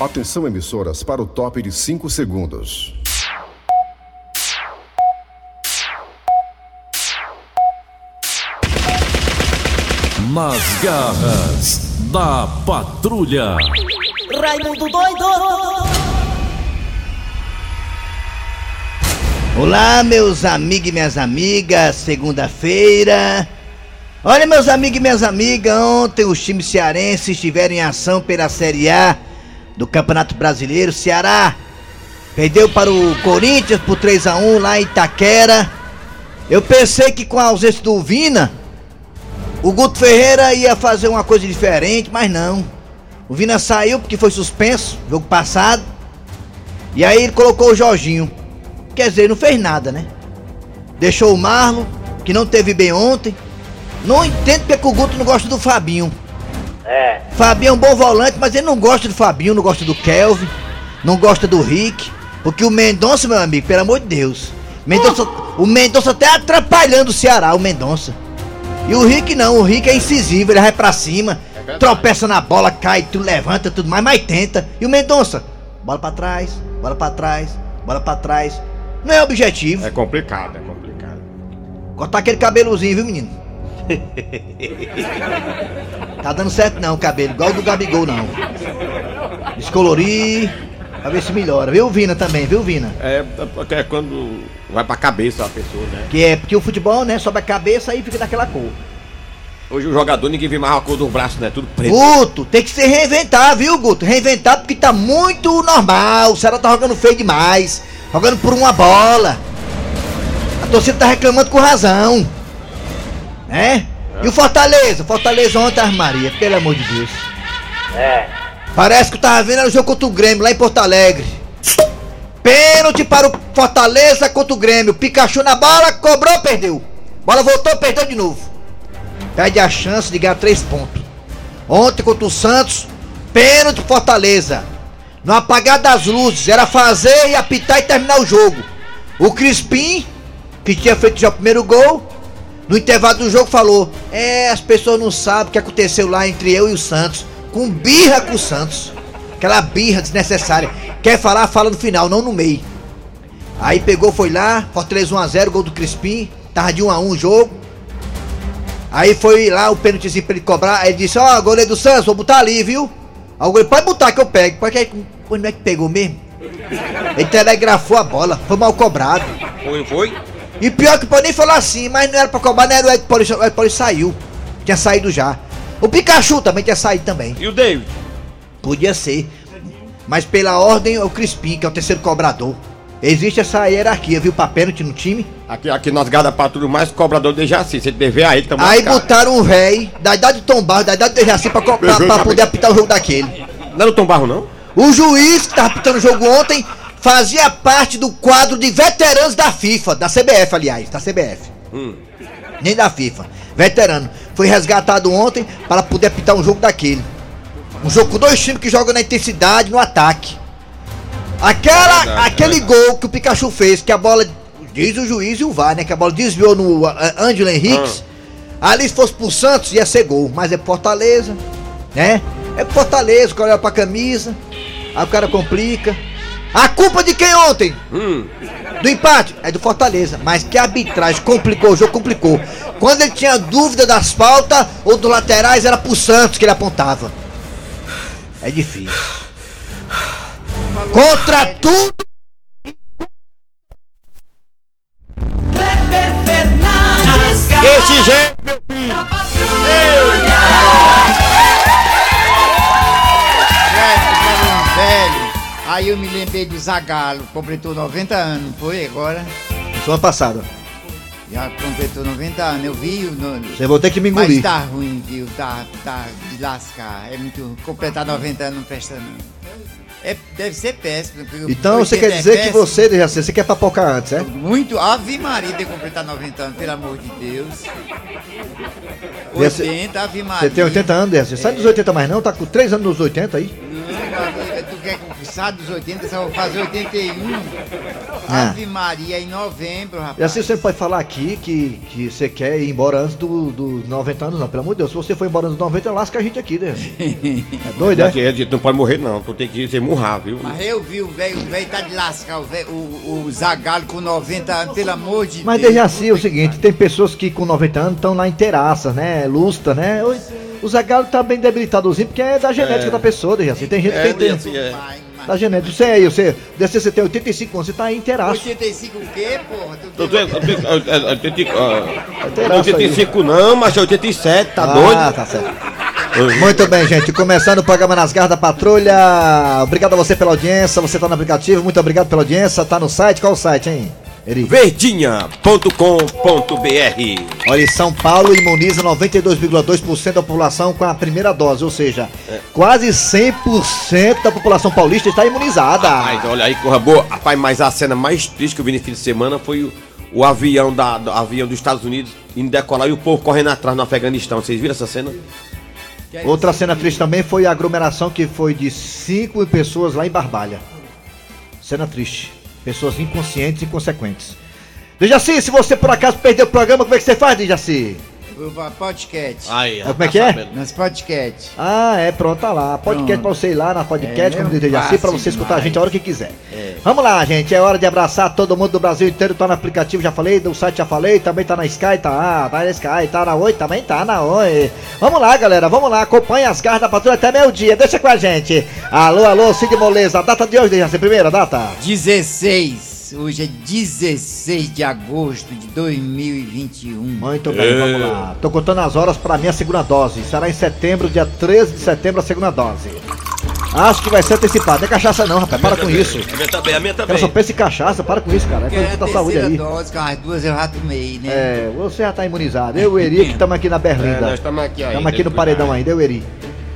Atenção, emissoras, para o top de 5 segundos. Nas garras da patrulha. Raimundo doido! Olá, meus amigos e minhas amigas, segunda-feira. Olha, meus amigos e minhas amigas, ontem os times cearenses estiveram em ação pela Série A do Campeonato Brasileiro. Ceará perdeu para o Corinthians por 3 a 1 lá em Itaquera. Eu pensei que com a ausência do Vina, o Guto Ferreira ia fazer uma coisa diferente, mas não. O Vina saiu porque foi suspenso, jogo passado. E aí ele colocou o Jorginho. Quer dizer, não fez nada, né? Deixou o Marlon, que não teve bem ontem. Não entendo porque o Guto não gosta do Fabinho. É. Fabinho é um bom volante, mas ele não gosta do Fabinho, não gosta do Kelvin, não gosta do Rick. Porque o Mendonça, meu amigo, pelo amor de Deus. Mendonça, O Mendonça até atrapalhando o Ceará, o Mendonça. E o Rick não, o Rick é incisivo, ele vai pra cima, tropeça na bola, cai, tu levanta, tudo mais, mas tenta. E o Mendonça, bola pra trás, bola pra trás, bola pra trás. Não é objetivo. É complicado, é complicado. Cortar aquele cabelozinho, viu, menino? tá dando certo não o cabelo, igual o do Gabigol não. Descolorir, pra ver se melhora. Viu, Vina também, viu, Vina? É, porque é quando vai pra cabeça a pessoa, né? Que é porque o futebol, né, sobe a cabeça e fica daquela cor. Hoje o jogador ninguém vê mais a cor do braço, né? Tudo preto. Guto, tem que se reinventar, viu, Guto? Reinventar porque tá muito normal. O Ceará tá jogando feio demais. Jogando por uma bola. A torcida tá reclamando com razão. Né? E o Fortaleza? Fortaleza ontem, Maria, pelo amor de Deus. É. Parece que eu tava vendo o jogo contra o Grêmio, lá em Porto Alegre. Pênalti para o Fortaleza contra o Grêmio. Pikachu na bola, cobrou, perdeu. Bola voltou, perdeu de novo. Perde a chance de ganhar três pontos. Ontem contra o Santos, pênalti pro Fortaleza. No apagar das luzes, era fazer e apitar e terminar o jogo. O Crispim, que tinha feito já o primeiro gol, no intervalo do jogo falou: É, as pessoas não sabem o que aconteceu lá entre eu e o Santos. Com birra com o Santos. Aquela birra desnecessária. Quer falar, fala no final, não no meio. Aí pegou, foi lá, Fortaleza 1x0, gol do Crispim. Tava de 1x1 o jogo. Aí foi lá o pênaltizinho pra ele cobrar. Aí ele disse: Ó, oh, goleiro do Santos, vou botar ali, viu? Aí o goleiro, pode botar que eu pego. Porque não é que pegou mesmo? Ele telegrafou a bola, foi mal cobrado. Foi, foi? E pior que pode nem falar assim, mas não era pra cobrar, não era o Ed Poli, o Ed Poli saiu. Tinha saído já. O Pikachu também tinha saído também. E o David? Podia ser. Mas pela ordem é o Crispim, que é o terceiro cobrador. Existe essa hierarquia, viu? Pra pênalti no time. Aqui, aqui nós gada pra tudo mais cobrador de Jaci. Você deve ver aí também. Aí botaram um véi da idade de Tom Barro, da idade de Jaci pra, co- pra, pra poder apitar o jogo daquele. Não era o Tom Barro, não? O juiz que tava apitando o jogo ontem fazia parte do quadro de veteranos da FIFA, da CBF, aliás, da CBF. Nem da FIFA. Veterano. Foi resgatado ontem para poder apitar um jogo daquele. Um jogo com dois times que jogam na intensidade, no ataque. Aquela, Verdade, aquele gol que o Pikachu fez, que a bola. Diz o juiz e o VAR, né? Que a bola desviou no uh, Ângelo Henriques. Ali se fosse pro Santos ia ser gol, mas é Fortaleza, né? É Fortaleza, o cara olha pra camisa, aí o cara complica. A culpa de quem ontem? Hum. Do empate? É do Fortaleza. Mas que arbitragem complicou, o jogo complicou. Quando ele tinha dúvida das faltas ou dos laterais, era pro Santos que ele apontava. É difícil. Contra tudo. Aí eu me lembrei de Zagalo, completou 90 anos, foi agora? Semana passada. Já completou 90 anos, eu vi o no, Você vou ter que me Mas engolir. tá ruim, viu? Tá, tá de lascar. É muito. Completar 90 anos não presta não. É, deve ser péssimo. Então você 80 quer é dizer que você, Dejaci, você quer papocar antes, é? Muito. Ave Maria de completar 90 anos, pelo amor de Deus. Deve ser- 80, Ave Maria. Você tem 80 anos, Dejaci. Sai dos 80 mais não, tá com 3 anos nos 80 aí. Não, dos 80, só vou fazer 81. Ah. Ave Maria, em novembro, rapaz. E assim você pode falar aqui que, que você quer ir embora antes dos do 90 anos, não. Pelo amor de Deus, se você for embora antes dos 90, lasca a gente aqui, né? É doido, é? a gente não pode morrer, não. Tu tem que ser murrar, viu? Mas eu vi o velho, o velho tá de lascar, o, velho, o, o Zagalo com 90 anos, pelo amor de Mas Deus. desde assim é o seguinte, tem pessoas que com 90 anos estão lá inteiraças, né? Lustra, né? O, o Zagalo tá bem debilitadozinho porque é da genética da pessoa, desde assim. Tem gente que É, tem, tem assim, é. Da genética. Você aí, você, desse você tem 85 anos, você tá inteiraço. 85 o quê, porra? Tu Tu tem- tem- tu tem- é, é, 80, ah, Inteiraço aí. 85 não, mas é 87, tá Ah, doido? tá certo. Muito bem, gente. Começando o programa Nas Garras da Patrulha. Obrigado a você pela audiência. Você tá no aplicativo. Muito obrigado pela audiência. Tá no site. Qual o site, hein? Verdinha.com.br Olha, São Paulo imuniza 92,2% da população com a primeira dose, ou seja, quase 100% da população paulista está imunizada. Rapaz, olha aí, corra boa. Rapaz, mas a cena mais triste que eu vi nesse fim de semana foi o, o avião, da, do avião dos Estados Unidos indo decolar e o povo correndo atrás no Afeganistão. Vocês viram essa cena? Outra cena triste também foi a aglomeração que foi de 5 pessoas lá em Barbalha. Cena triste. Pessoas inconscientes e inconsequentes. Dejaci, se você por acaso perdeu o programa, como é que você faz, Dejaci? O podcast. Aí, como é que é? Nas podcast. Ah, é, pronto, tá lá. Podcast Pronto. pra você ir lá na podcast, É, como diz fácil pra você escutar a demais. gente a hora que quiser. É. Vamos lá, gente, é hora de abraçar todo mundo do Brasil inteiro, tá no aplicativo, já falei, do site já falei, também tá na Sky, tá, ah, tá na Sky, tá na Oi, também tá na Oi. Vamos lá, galera, vamos lá, acompanhe as garras da patrulha até meio dia, deixa com a gente. Alô, alô, Cid Moleza, a data de hoje, Dejaci, primeira data? 16. Hoje é 16 de agosto de 2021. Muito bem, vamos lá. Tô contando as horas pra minha segunda dose. Será em setembro, dia 13 de setembro, a segunda dose. Acho que vai ser antecipado. Não é cachaça não, rapaz. Para com isso. A minha também, a minha Ela também. só pensa em cachaça, para com isso, cara. É é coisa a da saúde aí. dose, com as duas eu já tomei, né? É, você já tá imunizado. Eu e o Eri que estamos aqui na É, Berlinda. nós estamos aqui ainda. Estamos aqui no paredão ainda, eu e o Eri.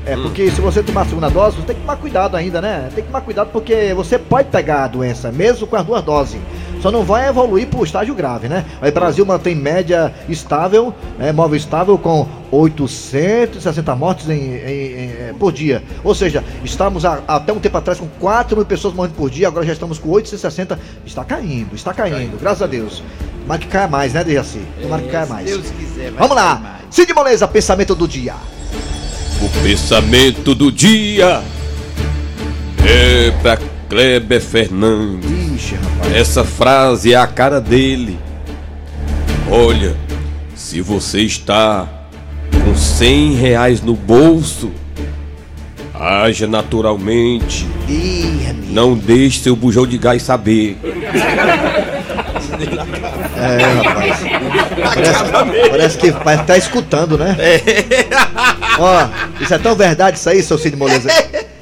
É, porque se você tomar a segunda dose, você tem que tomar cuidado ainda, né? Tem que tomar cuidado porque você pode pegar a doença, mesmo com as duas doses. Só não vai evoluir pro estágio grave, né? Aí o Brasil mantém média estável, é, móvel estável, com 860 mortes em, em- em- é, por dia. Ou seja, estamos a- até um tempo atrás com 4 mil pessoas morrendo por dia, agora já estamos com 860. Está caindo, está caindo, graças a Deus. Tomara que caia mais, né, Dejaci? Tomara que caia Se mais. Deus quiser, vai Vamos lá. Cid Moleza, pensamento do dia. O pensamento do dia é pra Kleber Fernandes. Ixi. Essa frase é a cara dele. Olha, se você está com 100 reais no bolso, haja naturalmente. Ih, amigo. Não deixe seu bujão de gás saber. É, rapaz. Parece, parece que parece que tá escutando, né? Ó, isso é tão verdade isso aí, seu Cid Moleza.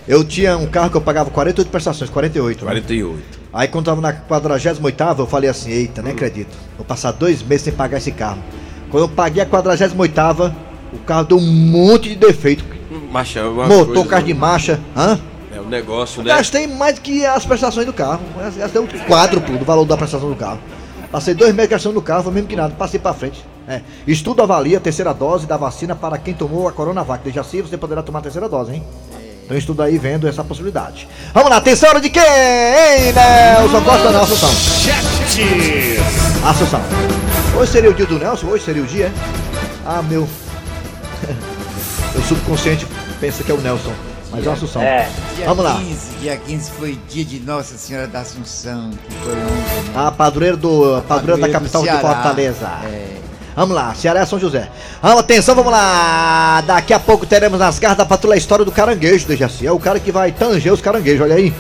Eu tinha um carro que eu pagava 48 prestações, 48. né? 48. Aí quando tava na 48 eu falei assim, eita, nem acredito. Vou passar dois meses sem pagar esse carro. Quando eu paguei a 48 o carro deu um monte de defeito. Macha, uma Motor, coisa- carro de marcha. Hã? É um negócio, né? Gastei mais do que as prestações do carro. Gastei um quádruplo do valor da prestação do carro. Passei dois meses gastando no carro, foi mesmo que nada, passei pra frente. É. Estudo avalia a terceira dose da vacina para quem tomou a Coronavac. Desde assim você poderá tomar a terceira dose, hein? Então estudo aí vendo essa possibilidade. Vamos lá, atenção hora de quem? Hein, Nelson Costa não, Assunção. Assunção. Hoje seria o dia do Nelson? Hoje seria o dia, é? Ah, meu. o subconsciente pensa que é o Nelson, mas é o Assunção. É. Dia Vamos lá. 15, dia 15 foi dia de Nossa Senhora da Assunção, que foi ontem. A padroeira do padroeira da Padroeiro do capital de. Fortaleza. É. Vamos lá, Ceará é São José. Vamos, atenção, vamos lá. Daqui a pouco teremos nas garras da patrulha a história do caranguejo, Dejaci. É o cara que vai tanger os caranguejos, olha aí.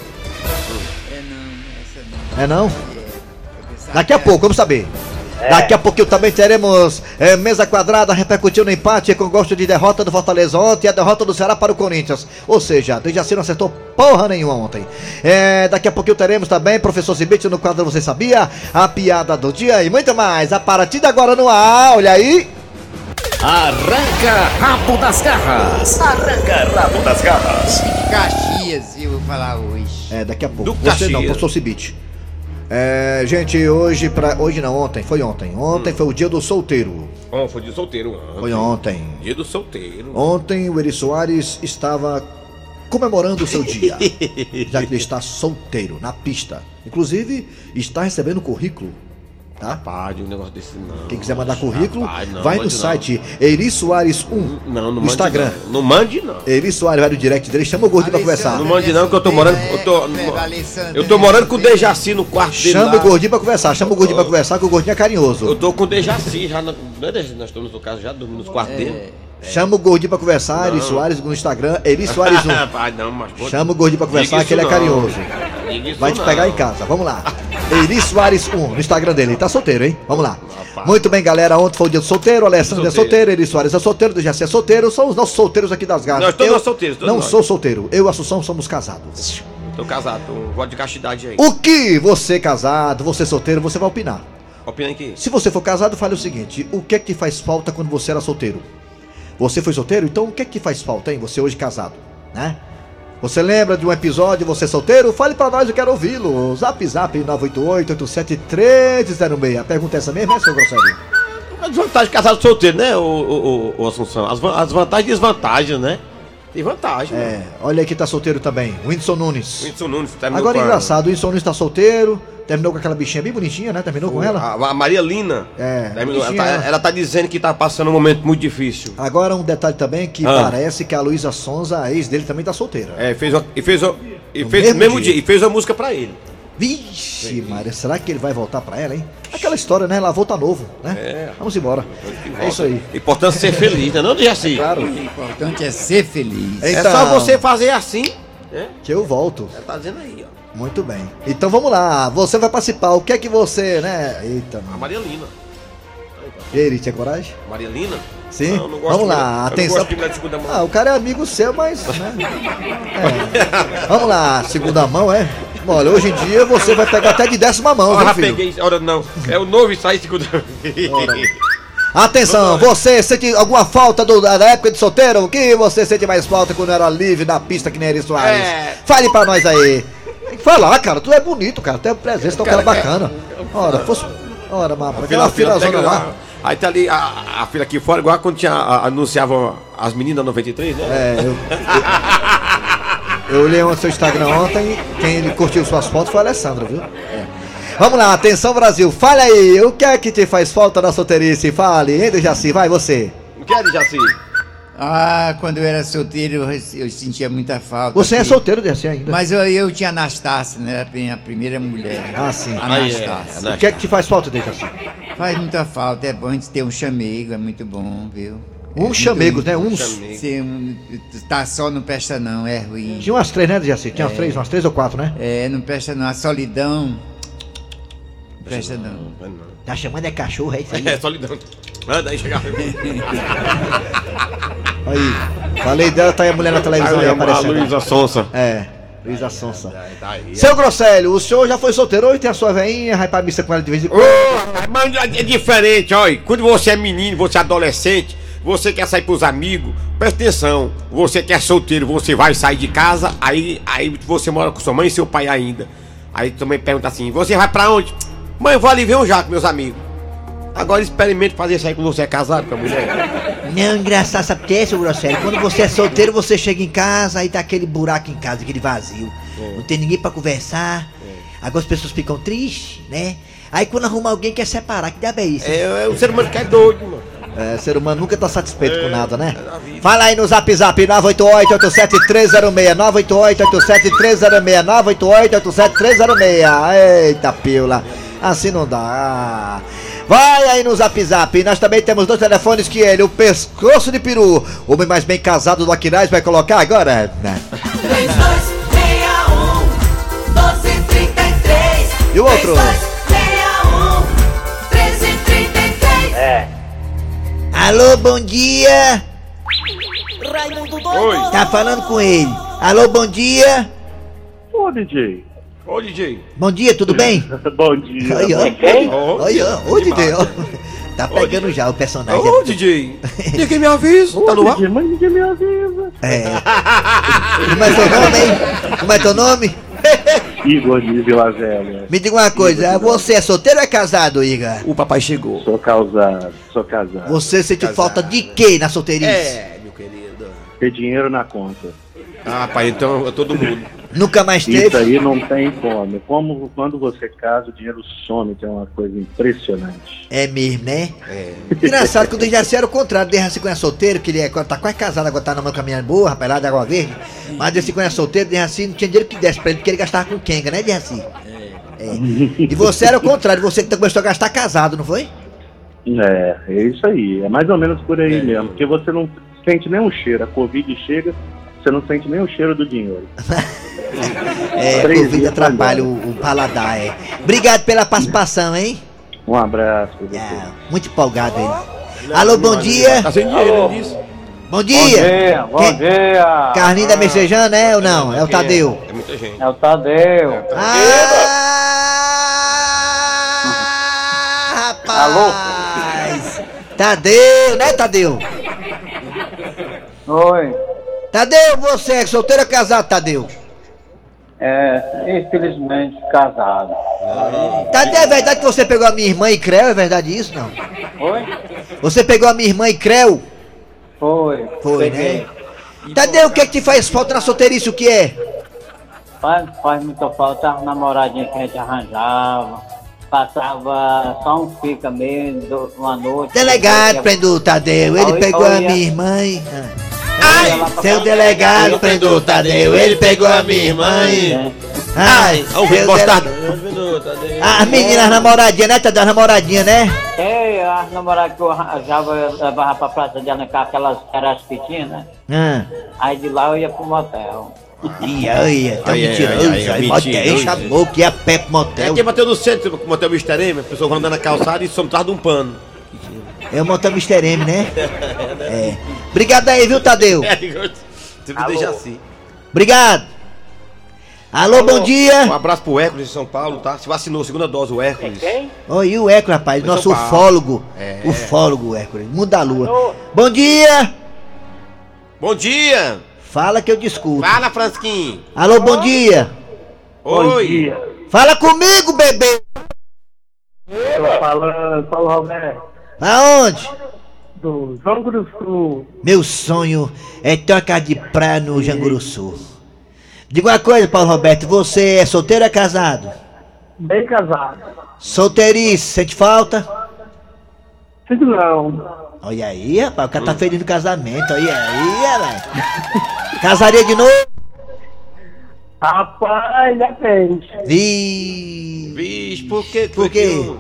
É não, essa não. É não? É, Daqui a pouco, vamos saber. Daqui a pouquinho também teremos é, mesa quadrada repercutindo no empate com gosto de derrota do Fortaleza ontem e a derrota do Ceará para o Corinthians. Ou seja, Dejaci não acertou porra nenhuma ontem. É, daqui a pouquinho teremos também professor Cibite no quadro Você Sabia, a piada do dia e muito mais. A partir de agora no ar, olha aí. Arranca rabo das garras. Arranca rabo das garras. De Caxias, eu vou falar hoje. É, daqui a pouco. Do Você não, Caxias. professor Cibite. É, gente, hoje pra. Hoje não, ontem, foi ontem. Ontem foi o dia do solteiro. Oh, foi de solteiro. ontem. Foi ontem. Dia do solteiro. Ontem o Eri Soares estava comemorando o seu dia, já que ele está solteiro, na pista. Inclusive, está recebendo currículo, tá? Rapaz, um negócio desse não. Quem quiser mandar currículo, Rapaz, não, vai no mande não. site Eri Soares 1 Não, não no mande Instagram. Não. não mande não. Eri Soares vai no direct dele, chama o gordinho pra conversar. Não mande não, que eu tô morando. Eu tô, é eu tô morando com o Dejaci no quarto dele. Chama lá. o gordinho pra conversar, chama o gordinho pra conversar, que o gordinho é Eu carinhoso. tô com o Dejaci já. Não é Dejaci, nós estamos no caso já, dormindo nos quartos dele. Chama o gordinho pra conversar, Eri. Soares no Instagram, Eri Soares 1. Rapaz, não, mas. pô, Chama o gordinho pra conversar, que ele é carinhoso. Vai te pegar em casa, vamos lá. Eri Soares 1, no Instagram dele. Ele tá solteiro, hein? Vamos lá. Muito bem, galera. Ontem foi o dia do solteiro. Alessandro é Solteiro. Eri Soares é solteiro, o Jaci é solteiro. São os nossos solteiros aqui das garras. Nós todos nós solteiros, todos Não nós. sou solteiro. Eu e a Assunção somos casados. Tô casado, tô voto de castidade aí. O que você casado, você solteiro, você vai opinar. Opina aqui. Se você for casado, fale o seguinte: o que é que faz falta quando você era solteiro? Você foi solteiro? Então o que é que faz falta, hein? Você hoje casado, né? Você lembra de um episódio, você solteiro? Fale pra nós, eu quero ouvi-lo. Zap Zap 988-87306. A pergunta é essa mesmo, é, seu Grosselio? A desvantagem de casado solteiro, né, o, o, o, Assunção? As, as vantagens e desvantagens, né? Tem vantagem, É, né? olha aí que tá solteiro também, Whindersson Nunes. Whindersson Nunes terminou Agora a- engraçado, o Whindersson Nunes tá solteiro, terminou com aquela bichinha bem bonitinha, né? Terminou com ela? A, a Maria Lina. É, terminou, ela, tá, ela. ela tá dizendo que tá passando um momento muito difícil. Agora um detalhe também que Ah. parece que a Luísa Sonza, a ex dele, também tá solteira. É, fez uma, e fez, e No fez mesmo no mesmo dia. dia. E fez uma música pra ele. Vixe, Maria, será que ele vai voltar pra ela, hein? Aquela história, né? Lavou tá novo, né? É. Vamos embora. É isso aí. Importante ser feliz, né? Não diga assim. Claro. O importante é ser feliz. É Então- só você fazer assim, né? Que eu volto. Ela tá dizendo aí, ó. Muito bem. Então vamos lá. Você vai participar. O que é que você, né? Eita, A. Maria Lina. E aí, Eri, tinha coragem? Maria Lina? Sim? Não, não gosto Vamos de- lá, atenção. de mão. Ah, o cara é amigo seu, mas. Né? É. Vamos lá, segunda mão, é? Olha, hoje em dia você vai pegar até de décima mão, viu, filho? peguei. Ora, não. É o novo e sai segunda. Atenção, você sente alguma falta do- da época de solteiro? O que você sente mais falta quando era livre na pista que nem Eri Soares? É. Fale pra nós aí. Tem que falar, cara. Tu é bonito, cara. Tu é presença, tu é um cara bacana. Ora, fosse. Ora, mapa, aquela fila zona pega lá. Aí tá ali a, a fila aqui fora, igual quando tinha, a- anunciavam as meninas 93, né? É, eu. Eu, olhei o seu Instagram ontem. Quem curtiu suas fotos foi a Alessandra, viu? É. Vamos lá, atenção Brasil. Fale aí, o que é que te faz falta na solteirice? Fale, hein, Jaci? Vai você. Não quer, Jaci? Ah, quando eu era solteiro, eu, eu sentia muita falta. Você é porque- solteiro, Jaci, ainda? Mas eu, eu tinha Anastácia, né? Era a minha primeira mulher. Ah, sim. Aí, é, Anastácia. O que é que te faz falta, Jaci? Faz muita falta, é bom a gente ter um chamego, é muito bom, viu? É Uns muito- chamegos, né? Uns. Um, tá só não presta não, é ruim. Tinha umas três, né, Jaci? Tinha umas três, umas três ou quatro, né? É, não presta não. A solidão. Não presta não. Não, não. Tá chamando é cachorro, é isso aí? É, solidão. Manda aí chegar. Aí. Falei dela, tá aí a mulher na televisão aí Aí, a aparecendo. Luísa Sonsa. É, Luísa Sonsa. Aí. Seu Grosselio, o senhor já foi solteiro hoje? Tem a sua veinha, vai pra missa com ela de vez em Ô, quando? rapaz, mas é diferente, olha. Quando você é menino, você é adolescente, você quer sair pros amigos, presta atenção. Você que é solteiro, você vai sair de casa, aí, aí você mora com sua mãe e seu pai ainda. Aí também pergunta assim: você vai pra onde? Mãe, eu vou ali ver um jaco, meus amigos. Agora experimente fazer isso aí quando você é casado com a mulher. Não, engraçado, sabe o que é, seu? Quando você é solteiro, você chega em casa, aí tá aquele buraco em casa, aquele vazio. Não tem ninguém pra conversar. Agora as pessoas ficam tristes, né? Aí quando arruma alguém quer separar, que diabo é isso? É, é o ser humano que é doido, mano. É, ser humano nunca tá satisfeito com É, nada, né? é. Fala aí no zap zap 988-87306, 988-87306, 988-87306. Eita pila, assim não dá. Vai aí no zap zap, nós também temos dois telefones que ele, o pescoço de peru, o homem mais bem casado do Aquiraz vai colocar agora. né? 3261 1233 E o outro? 3261 1333 É. Alô, bom dia, Raimundo Oi. doido. tá falando com ele. Alô, bom dia, Ô, DJ. Ô, DJ. bom dia, tudo bem? Bom dia. Aí, ó. Ô demais. DJ, ó. Tá pegando já o personagem. Ô, DJ. Ninguém me avisa. Tá no ar? DJ, mas ninguém me avisa. É. Como é teu nome, hein? Como é teu nome? Igor de Vila Velha. Me diga uma coisa, você é solteiro ou é casado, Igor? O papai chegou. Sou casado, sou casado. Você sentiu falta de quê na solteirice? É, meu querido. Ter dinheiro na conta. Ah, pai, então é todo mundo. Nunca mais Isso teve? aí não tem como. Como quando você casa, o dinheiro some, que é uma coisa impressionante. É mesmo, né? É. Engraçado que o Dejaci era o contrário. O Dejaci quando é solteiro, que ele é, quando tá quase casado, agora tá numa caminhada boa, rapaz, lá de Água Verde. Mas Dejaci quando é solteiro, Dejaci não tinha dinheiro que desse pra ele, porque ele gastava com Kenga, né, Dejaci? É. E você era o contrário, você que começou a gastar casado, não foi? É, é isso aí. É mais ou menos por aí mesmo. Porque você não sente nem o cheiro. A Covid chega, você não sente nem o cheiro do dinheiro. É, Covid atrapalha o, o paladar, é. Obrigado pela participação, hein? Um abraço pra você. É, muito empolgado ele. Alô, bom dia. Tá sem dinheiro, ele disse. Bom dia. bom dia. Carlinho da Messejana, é ou não? É o Tadeu. É muita gente. É o Tadeu. Ah, rapaz! Tadeu, né, Tadeu? Oi. Tadeu, você é solteiro ou casado, Tadeu? É, infelizmente casado. Tadeu, é verdade que você pegou a minha irmã e Creu? É verdade isso, não? Oi? Você pegou a minha irmã e Creu? Foi. Foi, Peguei. né? Tadeu, o que é que te faz falta na solteirice? O que é? Faz, faz muita falta as namoradinhas que a gente arranjava. Passava só um fica mesmo, uma noite. Delegado prendeu o Tadeu, ele pegou a minha irmã e... Ah. Ai, Seu delegado prendeu o Tadeu, ele pegou a minha irmã e... Ai, Ó, o seu mostarda. dele- As meninas namoradinhas, né, Tadeu? As namoradinhas, né? É, as namoradas que eu arranjava, eu levava pra praça de Alencar, aquelas eram as pequenas, né? Ah. Aí de lá eu ia pro motel. Ia, ia, tá Ai, ai, mentiroso. ai, ai, aí, mentiroso. motel, chamou que ia pé pro É motel. que bateu no centro, com o motel Mister M, a pessoa vai andando na calçada e some atrás de um pano. É o motel Mr. M, né? É. Obrigado aí, viu, Tadeu? É, você me deixa assim. Obrigado. Alô, bom Um dia. abraço pro Hércules de São Paulo, tá? Se vacinou, segunda dose, o Hércules. Oi, e o Hércules, rapaz, Foi nosso ufólogo. É. Ufólogo, Hércules, mundo da lua. Bom dia. Bom dia! Fala que eu discuto. Fala, Fransquinho! Alô, bom dia. Oi! Fala comigo, bebê. Falando, Paulo Roberto, Aonde? do do Sul. Meu sonho é ter uma casa de praia no Janguruçu. Diga uma coisa, Paulo Roberto, você é solteiro ou é casado? Bem casado. Solteirice, sente falta? Sinto não. Olha aí, rapaz, o cara tá feliz no casamento, olha aí, rapaz. Casaria de novo? Rapaz, depende. Vi. Vixe, por que? Por quê?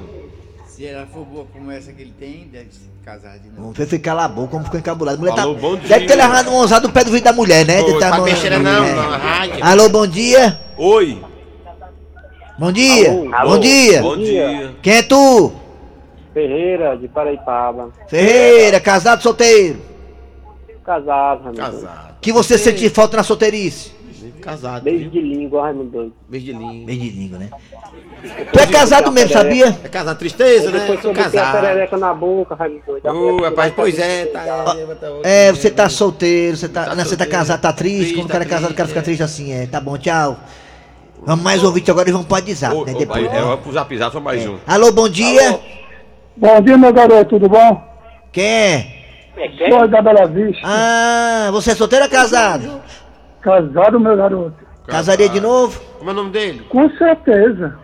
Se ela for boa como essa que ele tem, deve se casar de novo. Não foi ficar lá boca, como ficou encabulado. Mulher tá... Alô, bom Deve ter dia. levado um ousado no pé do vidro da mulher, né? Ô, Tá tá no- besteira não, é. na rádio. Alô, bom dia. Oi! Bom dia. Alô. Bom dia. Bom dia! Quem é tu? Ferreira, de Paraipaba. Ferreira, casado, solteiro. Casado, Raimundo. Casado. Que você sente falta na solteirice? Casado. Beijo viu? de língua, Raimundo doido. Beijo de língua. Bem de língua, né? Tu é casado mesmo, sabia? É casado, tristeza, né? Depois Sou eu botei a casado. perereca na boca, Raimundo doido. a mulher Ô, rapaz, pois é, tá. É, você tá solteiro, você tá. Tá não, você tá casado, tá triste. Quando o tá cara é casado, o cara fica é. triste assim, é. Tá bom, tchau. Vamos mais ouvinte agora e vamos pro WhatsApp, Ô, né? ô, Depois. É, vamos pro zap zap, só mais um. Alô, bom dia. Bom dia, meu garoto, tudo bom? Quem é? Sou da Bela Vista. Ah, você é solteiro ou casado? Casado, meu garoto. Casaria de novo? Como é o nome dele? Com certeza.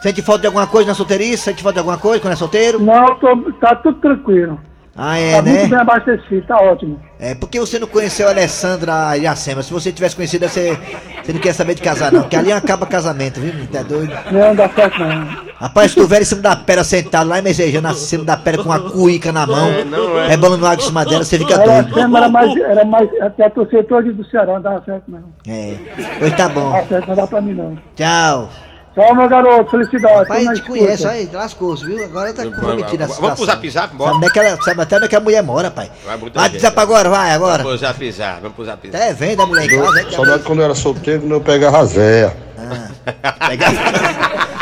Sente falta de alguma coisa na solteirice? Sente falta de alguma coisa quando é solteiro? Não, tô, tá tudo tranquilo. Ah, é, tá muito né? bem abastecido, tá ótimo. É, porque você não conheceu a Alessandra Iracema. Se você tivesse conhecido, você, você não quer saber de casar, não. Porque ali acaba casamento, viu? Tá doido? Não dá certo não. Rapaz, se tu velho em cima da pedra sentado lá e mesejando em cima da pedra com uma cuíca na mão, não é. rebolando água em cima dela, você fica Era, doido. era mais, era mais, até a torcedor do Ceará, não dá certo não. É. Pois tá bom. Dá certo, não dá pra mim não. Tchau. Tchau, meu garoto, felicidade. Pai, te escuta. conhece, aí, lascou-se, viu? Agora tá comprometida a Vamos pro zap zap, Sabe, bora. onde é que ela, sabe até onde é que a mulher mora, pai. Vai gente, zap agora, vai, agora. Vamos pro zap zap, vamos pro zap zap. Até vem da mulher em casa. é Saudade quando eu era solteiro, quando eu pegava a véia.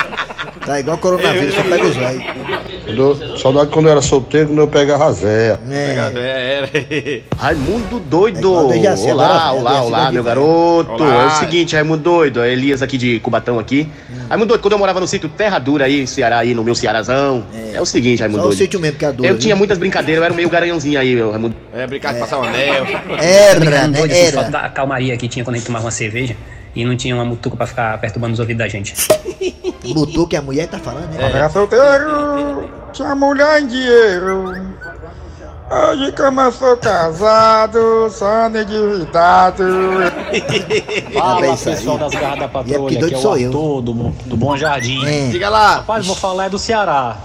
Tá igual coronavírus, só pega os velhos. Eu- Saudade quando eu era solteiro, quando eu pegava a véia. É. É, era. Raimundo É doido! agora, Olá, é, olá, olá, gosta meu garoto! Olá. É o seguinte, Raimundo doido, é Elias aqui de Cubatão aqui. Raimundo doido, quando eu morava no sítio Terra Dura aí, em Ceará, aí no meu Cearazão, É. É o seguinte, Raimundo Só o doido. sítio mesmo que é duro. Eu tinha viu? muitas brincadeiras, eu era meio garanhãozinho aí, meu Raimundo. É, brincar de passar o anel. Era, né? Era. da calmaria que tinha quando a gente tomava uma cerveja e não tinha uma mutuca pra ficar perturbando os ouvidos da gente. Botou que a mulher tá falando, né? Era solteiro, tinha mulher em dinheiro. Hoje como eu sou casado, só endividado. Fala, pessoal das garras da é patrulha, aqui doido é o sou eu. Arthur do, do Bom Jardim. É. Diga lá. Rapaz, vou falar é do Ceará.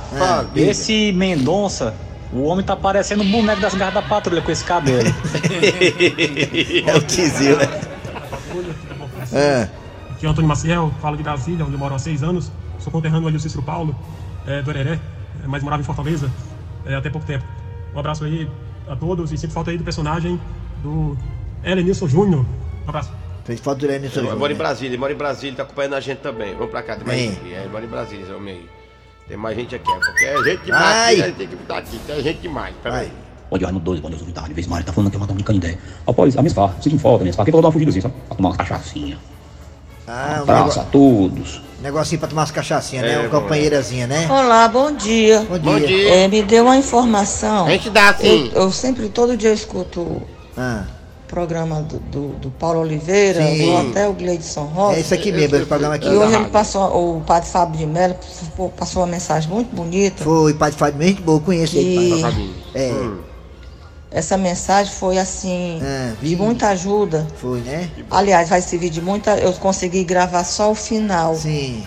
Diga. Esse Mendonça, o homem tá parecendo um boneco das garras da patrulha com esse cabelo. É o Tizil, né? É. Aqui é o Antônio Maciel, falo de Brasília, onde eu moro há seis anos. Sou conterrâneo ali do Cícero Paulo, é, do Hereré, é, mas morava em Fortaleza é, até pouco tempo. Um abraço aí a todos e sempre falta aí do personagem do Elenilson Júnior. Um abraço. Fez foto do Lenny Ele mora em Brasília, ele mora em Brasília, tá acompanhando a gente também. Vamos pra cá, tem mais É. gente aqui. É, ele mora em Brasília, esse homem aí. Tem mais gente aqui, é porque é gente demais. Ai. tem que botar aqui, tem gente demais. Peraí. Onde Raimundo doido, quando eu sou de vez em quando, tá falando que eu vou dar uma canidé. Após a minha farra, sinto falta, minha farra, que eu vou dar uma fugida assim, sabe? Pra tomar uma cachaçinha. Ah, um Abraço negócio, a todos. negocinho pra tomar umas cachaçinhas, né? É, Uma bom, companheirazinha, né? Olá, bom dia. Bom Bom dia. dia. É, me deu uma informação. A gente dá assim. Eu, eu sempre, todo dia eu escuto o Ah, programa do, do, do Paulo Oliveira, Sim. do Hotel Gleidson Rosa. é isso aqui mesmo, esse programa aqui. E hoje ele passou, o padre Fábio de Mello passou uma mensagem muito bonita. Foi, Padre Fábio, gente boa, conheço ele, Que- pai. Fabinho. É, Hum. Essa mensagem foi assim, Ah, de vi. muita ajuda. foi, né? Aliás, vai servir de muita. Eu consegui gravar só o final. Sim,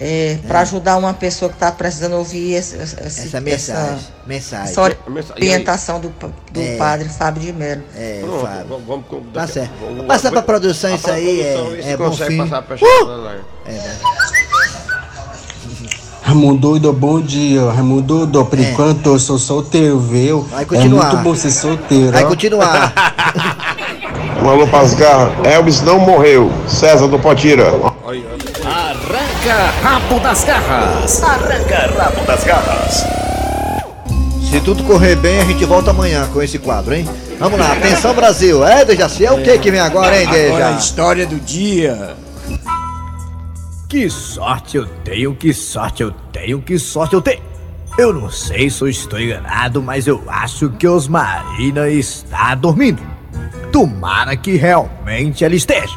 É, para ajudar uma pessoa que está precisando ouvir esse- esse- essa mensagem. Mensagem. essa A mensagem- orientação do, do É. padre Fábio de Mello. É, Pronto, Fábio. vamos, vamos, vamos Tá daqui- certo. vamos- Passa pra vamos- produção a isso aí, é- produção, é bom fim. passar pra Uh! É, né? Raimundo bom dia. Raimundo por É. enquanto eu sou solteiro, viu? Vai continuar. É muito bom ser solteiro. Vai ó. continuar. Um alô. Elvis não morreu. César do Potira. Arranca rabo das garras. Arranca rabo das garras. Se tudo correr bem, a gente volta amanhã com esse quadro, hein? Vamos lá, atenção Brasil. É, Dejaci, é o que que vem agora, hein, Agora a história do dia. Que sorte eu tenho, que sorte eu tenho, que sorte eu tenho. Eu não sei se eu estou enganado, mas eu acho que Osmarina está dormindo. Tomara que realmente ela esteja.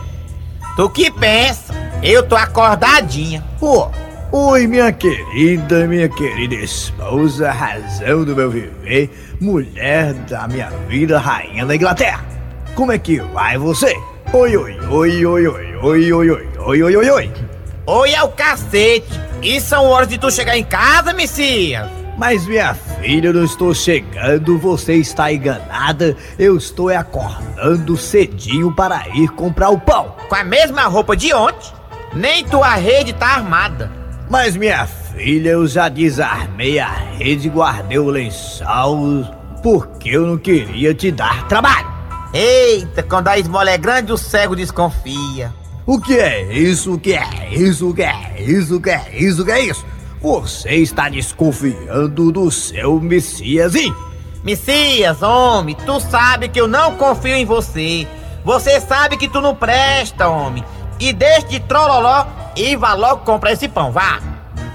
Tu que pensa? Eu tô acordadinha. Pô, oi minha querida, minha querida esposa, razão do meu viver, mulher da minha vida, rainha da Inglaterra. Como é que vai você? Oi, oi, oi, oi, oi, oi, oi, oi, oi, oi, oi, oi. Oi é o cacete. E são horas de tu chegar em casa, Messias? Mas minha filha, eu não estou chegando, você está enganada. Eu estou acordando cedinho para ir comprar o pão. Com a mesma roupa de ontem? Nem tua rede tá armada. Mas minha filha, eu já desarmei a rede e guardei o lençol porque eu não queria te dar trabalho. Eita, quando a esmola é grande, o cego desconfia. O que é isso? O que é isso? O que é isso? O que é isso? O que é isso? Você está desconfiando do seu Messiasinho. Messias, homem, tu sabe que eu não confio em você. Você sabe que tu não presta, homem. E deixe de trololó e vá logo comprar esse pão, vá.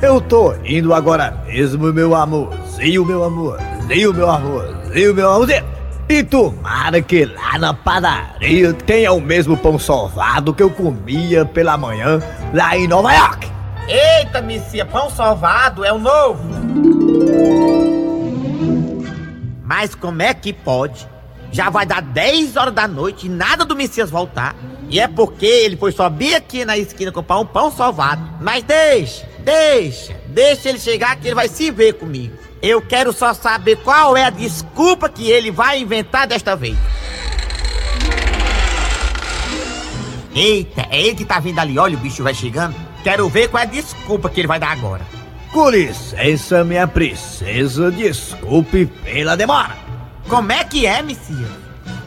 Eu tô indo agora mesmo, meu amorzinho, meu amorzinho, meu amorzinho, meu amorzinho. E tomara que lá na padaria tenha o mesmo pão sovado que eu comia pela manhã lá em Nova York. Eita, Messias, pão sovado é o novo. Mas como é que pode? Já vai dar 10 horas da noite e nada do Messias voltar. E é porque ele foi só bem aqui na esquina comprar um pão sovado. Mas deixa, deixa, deixa ele chegar que ele vai se ver comigo. Eu quero só saber qual é a desculpa que ele vai inventar desta vez. Eita, é ele que tá vindo ali, olha o bicho vai chegando. Quero ver qual é a desculpa que ele vai dar agora. Com licença, minha princesa, desculpe pela demora. Como é que é, Messias?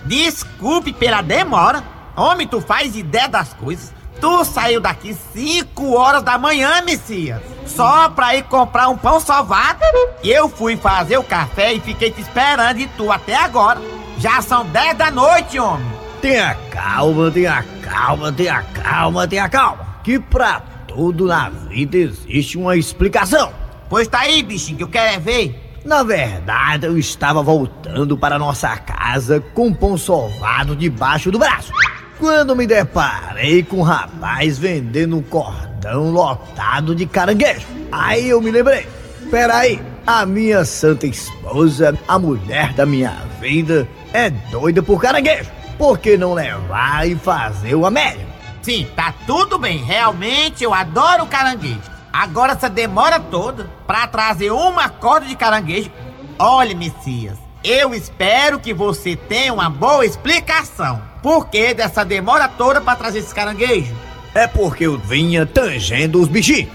Desculpe pela demora. Homem, tu faz ideia das coisas. Tu saiu daqui 5 horas da manhã, Messias. Só pra ir comprar um pão sovado. E eu fui fazer o café e fiquei te esperando e tu até agora. Já são 10 da noite, homem. Tenha calma, tenha calma, tenha calma, tenha calma. Que pra tudo na vida existe uma explicação. Pois tá aí, bichinho, que eu quero é ver. Na verdade, eu estava voltando para nossa casa com um pão sovado debaixo do braço. Quando me deparei com um rapaz vendendo um cordão lotado de caranguejo. Aí eu me lembrei. Peraí, a minha santa esposa, a mulher da minha vida, é doida por caranguejo. Por que não levar e fazer o Américo? Sim, tá tudo bem. Realmente eu adoro caranguejo. Agora essa demora toda pra trazer uma corda de caranguejo. Olha, Messias, eu espero que você tenha uma boa explicação. Por que dessa demora toda pra trazer esse caranguejo? É porque eu vinha tangendo os bichinhos.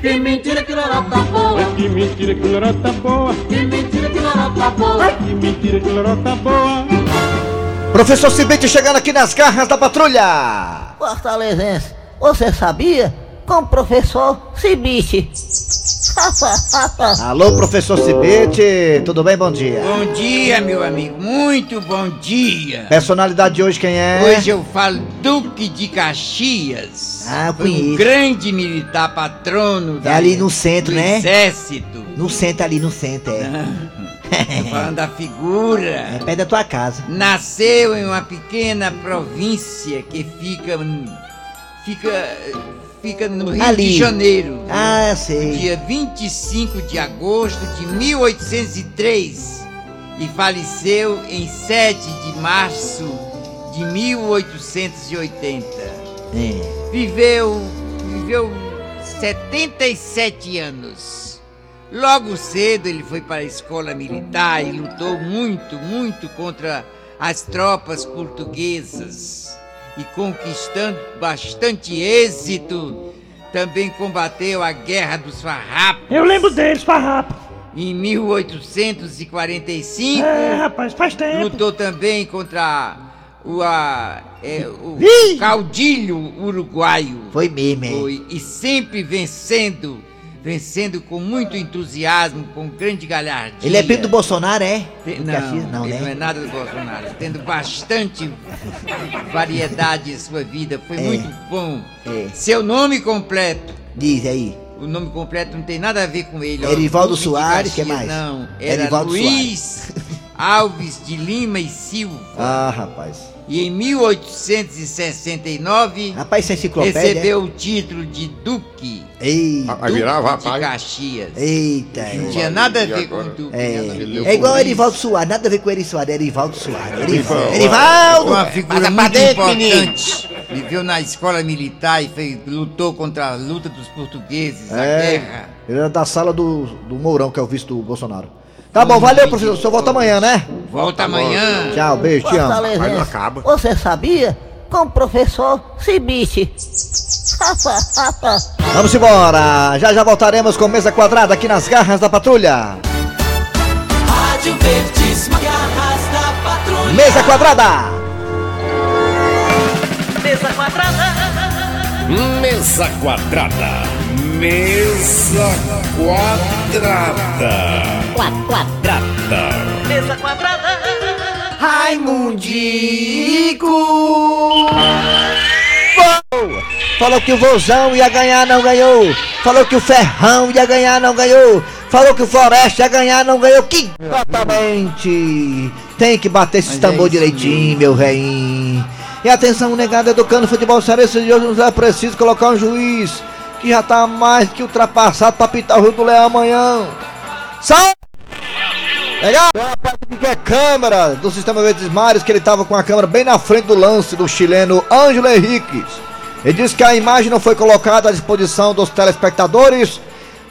Que mentira que lorota boa. Que mentira que lorota boa. Que mentira que lorota boa. Que mentira que lorota boa. Professor Cibite chegando aqui nas garras da patrulha. Fortalezense, você sabia? Com o professor Cibite. Alô, professor Cibite, tudo bem? Bom dia. Bom dia, meu amigo. Muito bom dia. Personalidade de hoje quem é? Hoje eu falo Duque de Caxias. Ah, eu Foi um conheço. grande militar patrono É da, ali no centro, do né? exército. No centro ali, no centro, é. Tô falando da figura. É perto da tua casa. Nasceu em uma pequena província que fica. fica. Fica no Rio Ali. de Janeiro. Ah, sei. Dia 25 de agosto de 1803 e faleceu em 7 de março de 1880. É. Viveu. viveu 77 anos. Logo cedo ele foi para a escola militar e lutou muito, muito contra as tropas portuguesas. E conquistando bastante êxito, também combateu a Guerra dos Farrapos. Eu lembro deles, farrapo. Em 1845, É, rapaz, faz tempo. lutou também contra o, a, é, o Ih! caudilho uruguaio. Foi mesmo, é. Foi, e sempre vencendo, vencendo com muito entusiasmo, com grande galhardia. Ele é primo do Bolsonaro, é? Te- Do Não, Caxias? não, ele né? não é nada do Bolsonaro. Tendo bastante variedade em sua vida, foi É. muito bom. É. Seu nome completo. Diz aí. O nome completo não tem nada a ver com ele. ó. Erivaldo de Soares, que Caxias, mais? Não, era Erivaldo Luiz Alves de Lima e Silva. Ah, rapaz. E em 1869 Rapaz, é recebeu o título de Duque. Eita. Aí virava, de rapaz. Caxias. Eita. Não é. tinha nada a ver com o Duque. É, é igual o Erivaldo Soares, nada a ver com o Eri Soares, é Erivaldo Soares. Erivaldo! Erivaldo. Uma figura muito dentro, menino. importante. Viveu na escola militar e fez- lutou contra a luta dos portugueses, a É, guerra. ele era da sala do, do Mourão, que é o vice do Bolsonaro. Tá bom, valeu, professor. O senhor volta amanhã, né? Volta amanhã. Tchau, beijo, te amo. Aí não acaba. você sabia? Com o professor Cibite. Vamos embora. Já já voltaremos com mesa quadrada aqui nas garras da patrulha. Rádio Verdes, garras da patrulha. Mesa quadrada. Mesa quadrada. Mesa quadrada. Mesa quadrada. Quadrada. Mesa quadrada. Raimundico. Falou que o Vozão ia ganhar, não ganhou. Falou que o Ferrão ia ganhar, não ganhou. Falou que o Floresta ia ganhar, não ganhou. Que exatamente. Tem que bater esse Mas é tambor isso direitinho, meu rei. E atenção, negado educando futebol cearense de hoje não é preciso colocar um juiz que já tá mais que ultrapassado pra pitar o Rio do Leão amanhã. Sai! Legal? Tem uma parte que é câmera do sistema Verdes Mares, que ele tava com a câmera bem na frente do lance do chileno Ângelo Henriquez. Ele disse que a imagem não foi colocada à disposição dos telespectadores,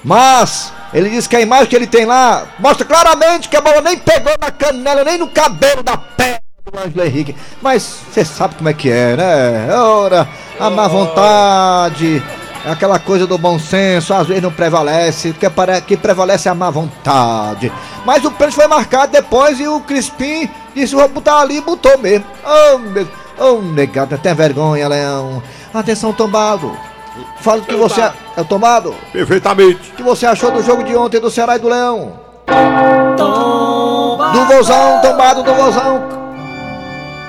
mas ele disse que a imagem que ele tem lá mostra claramente que a bola nem pegou na canela, nem no cabelo da perna do Ângelo Henrique. Mas você sabe como é que é, né? Ora, a má vontade, aquela coisa do bom senso, às vezes não prevalece, que, que prevalece é a má vontade. Mas o pênalti foi marcado depois e o Crispim disse: vou botar ali e botou mesmo. Oh, meu. Oh, negado, tem vergonha, Leão. Atenção, tombado. Fala o que você. É o tombado? Perfeitamente. O que você achou do jogo de ontem do Ceará e do Leão? Do Vozão, tombado do Vozão.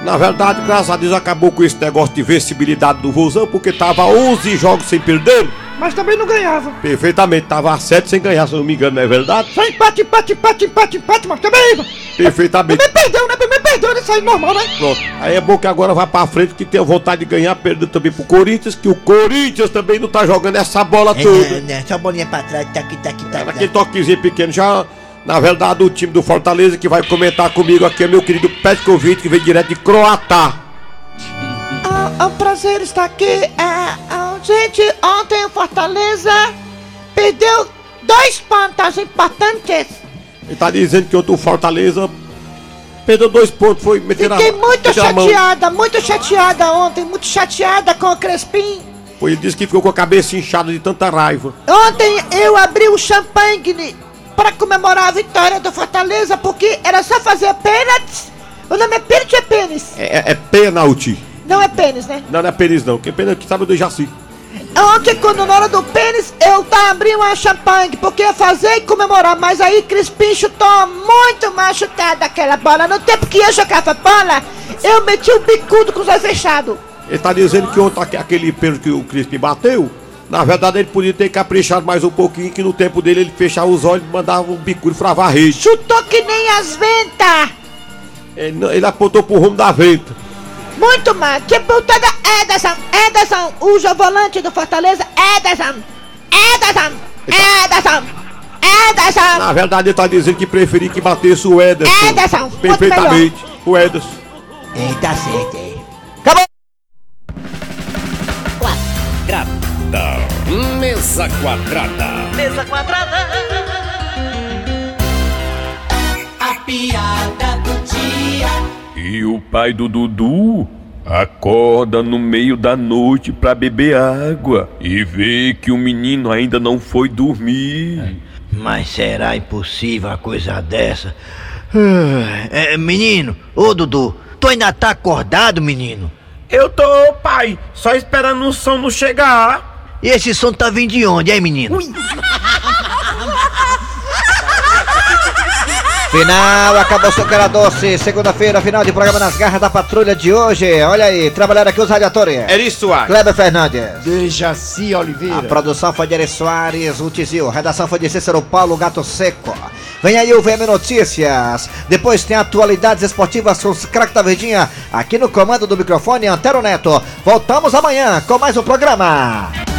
Na verdade, graças a Deus acabou com esse negócio de vencibilidade do Vozão, porque tava 11 jogos sem perder. mas também não ganhava. Perfeitamente, tava a 7 sem ganhar, se eu não me engano, não é verdade? Só empate, empate, empate, empate, empate, mas também. Perfeitamente. Também perdeu, né? Também perdeu, isso aí é normal, né? Pronto. Aí é bom que agora vai pra frente, que tem vontade de ganhar, perdeu também pro Corinthians, que o Corinthians também não tá jogando essa bola toda. né? Só bolinha pra trás, tá aqui, tá aqui, tá Era aquele toquezinho pequeno já. Na verdade, o time do Fortaleza que vai comentar comigo aqui é meu querido Petkovic, que vem direto de Croatá. É um prazer estar aqui. É, gente, ontem o Fortaleza perdeu dois pontos importantes. Ele tá dizendo que ontem o Fortaleza perdeu dois pontos, foi meter a Fiquei muito chateada, muito chateada ontem, muito chateada com o Crespim. Foi, Ele disse que ficou com a cabeça inchada de tanta raiva. Ontem eu abri o champanhe para comemorar a vitória do Fortaleza, porque era só fazer pênaltis. O nome é pênalti ou é pênis? É, é, é pênalti. Não é pênis, né? Não, não é pênis não, que pênalti sabe do Jaci. Ontem, quando na hora do pênis, eu tá abrindo uma champanhe, porque ia fazer e comemorar, mas aí Crispim chutou muito mal chutada aquela bola. No tempo que eu jogava bola, eu meti o bicudo com os olhos fechados. Ele tá dizendo que ontem aque- aquele pênalti que o Crispim bateu, na verdade ele podia ter caprichado mais um pouquinho, que no tempo dele ele fechava os olhos, mandava um bicudo e frava a rede. Chutou que nem as ventas. Ele, ele apontou pro rumo da venta. Muito mal. Tipo toda Ederson, Ederson, o volante do Fortaleza, Ederson, Ederson, Ederson, Ederson. Na verdade ele tá dizendo que preferia que batesse o Ederson. Ederson, Perfeitamente. O Ederson. É, tá certo, é. Quadrada. Mesa quadrada. Mesa quadrada. A piada do dia. E o pai do Dudu acorda no meio da noite pra beber água e vê que o menino ainda não foi dormir. Mas será impossível uma coisa dessa? É, menino, ô Dudu, tu ainda tá acordado, menino? Eu tô, pai, só esperando o sono chegar. E esse som tá vindo de onde, hein, menino? Final, acabou seu cara doce. Segunda-feira, final de programa nas garras da patrulha de hoje. Olha aí, trabalharam aqui os radiadores. Eri Soares. Kleber Fernandes. Dejaci Oliveira. A produção foi de Eri Soares, o Tizil. Redação foi de Cícero Paulo Gato Seco. Vem aí o VM Notícias. Depois tem atualidades esportivas com os craques da Verdinha. Aqui no comando do microfone, Antero Neto. Voltamos amanhã com mais um programa.